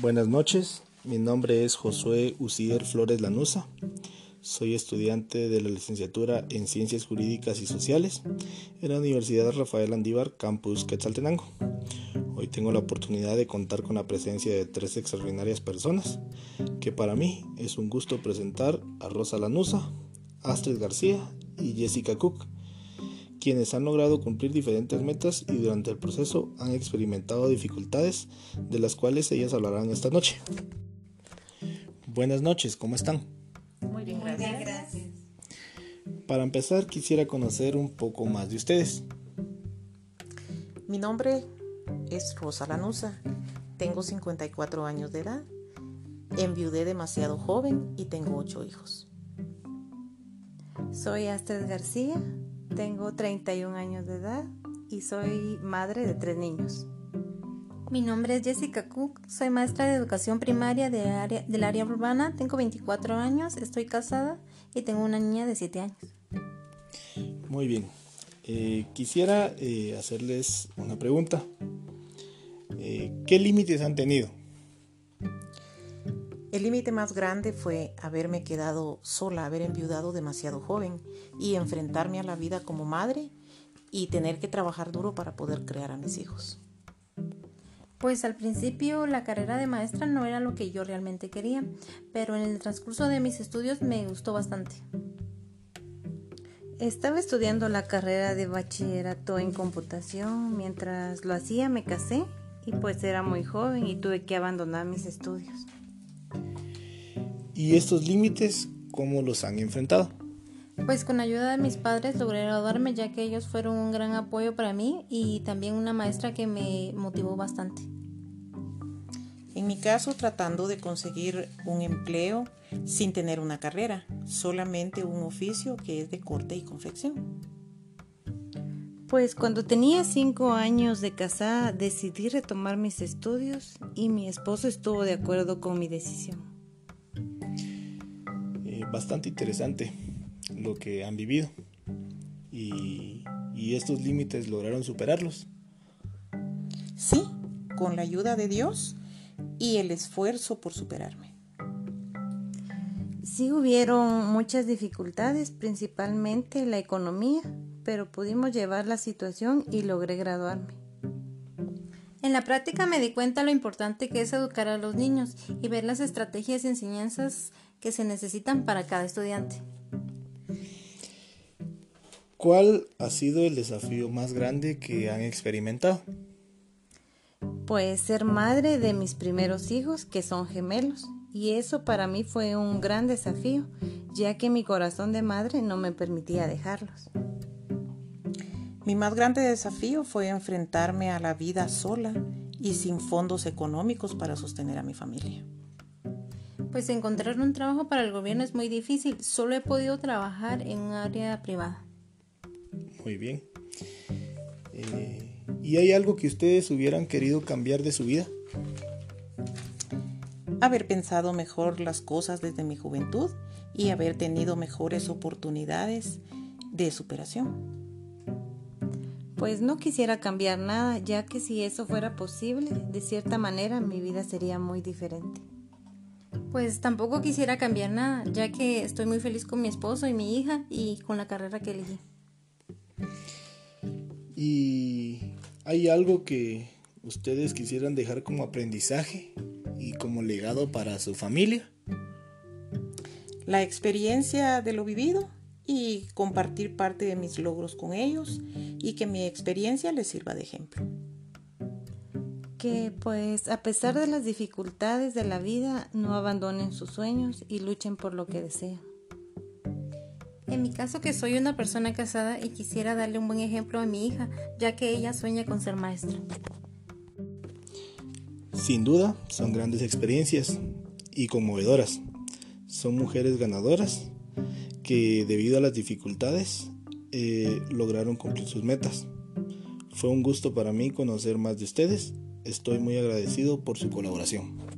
Buenas noches, mi nombre es Josué Ucier Flores Lanusa. Soy estudiante de la licenciatura en Ciencias Jurídicas y Sociales en la Universidad Rafael Andívar, Campus Quetzaltenango. Hoy tengo la oportunidad de contar con la presencia de tres extraordinarias personas que para mí es un gusto presentar a Rosa Lanusa, Astrid García y Jessica Cook quienes han logrado cumplir diferentes metas y durante el proceso han experimentado dificultades de las cuales ellas hablarán esta noche. Buenas noches, ¿cómo están? Muy bien, gracias. gracias. Para empezar, quisiera conocer un poco más de ustedes. Mi nombre es Rosa Lanusa, tengo 54 años de edad, enviudé demasiado joven y tengo 8 hijos. Soy Astrid García, tengo 31 años de edad y soy madre de tres niños. Mi nombre es Jessica Cook, soy maestra de educación primaria área, del área urbana, tengo 24 años, estoy casada y tengo una niña de 7 años. Muy bien, eh, quisiera eh, hacerles una pregunta. Eh, ¿Qué límites han tenido? El límite más grande fue haberme quedado sola, haber enviudado demasiado joven y enfrentarme a la vida como madre y tener que trabajar duro para poder crear a mis hijos. Pues al principio la carrera de maestra no era lo que yo realmente quería, pero en el transcurso de mis estudios me gustó bastante. Estaba estudiando la carrera de bachillerato en computación. Mientras lo hacía me casé y pues era muy joven y tuve que abandonar mis estudios. ¿Y estos límites cómo los han enfrentado? Pues con ayuda de mis padres logré graduarme ya que ellos fueron un gran apoyo para mí y también una maestra que me motivó bastante. En mi caso, tratando de conseguir un empleo sin tener una carrera, solamente un oficio que es de corte y confección. Pues cuando tenía cinco años de casada decidí retomar mis estudios y mi esposo estuvo de acuerdo con mi decisión bastante interesante lo que han vivido y, y estos límites lograron superarlos. Sí, con la ayuda de Dios y el esfuerzo por superarme. Sí hubieron muchas dificultades, principalmente la economía, pero pudimos llevar la situación y logré graduarme. En la práctica me di cuenta lo importante que es educar a los niños y ver las estrategias y enseñanzas que se necesitan para cada estudiante. ¿Cuál ha sido el desafío más grande que han experimentado? Pues ser madre de mis primeros hijos, que son gemelos, y eso para mí fue un gran desafío, ya que mi corazón de madre no me permitía dejarlos. Mi más grande desafío fue enfrentarme a la vida sola y sin fondos económicos para sostener a mi familia. Pues encontrar un trabajo para el gobierno es muy difícil. Solo he podido trabajar en un área privada. Muy bien. Eh, ¿Y hay algo que ustedes hubieran querido cambiar de su vida? Haber pensado mejor las cosas desde mi juventud y haber tenido mejores oportunidades de superación. Pues no quisiera cambiar nada, ya que si eso fuera posible, de cierta manera mi vida sería muy diferente. Pues tampoco quisiera cambiar nada, ya que estoy muy feliz con mi esposo y mi hija y con la carrera que elegí. ¿Y hay algo que ustedes quisieran dejar como aprendizaje y como legado para su familia? La experiencia de lo vivido y compartir parte de mis logros con ellos y que mi experiencia les sirva de ejemplo que pues a pesar de las dificultades de la vida no abandonen sus sueños y luchen por lo que desean. En mi caso que soy una persona casada y quisiera darle un buen ejemplo a mi hija, ya que ella sueña con ser maestra. Sin duda, son grandes experiencias y conmovedoras. Son mujeres ganadoras que debido a las dificultades eh, lograron cumplir sus metas. Fue un gusto para mí conocer más de ustedes Estoy muy agradecido por su colaboración.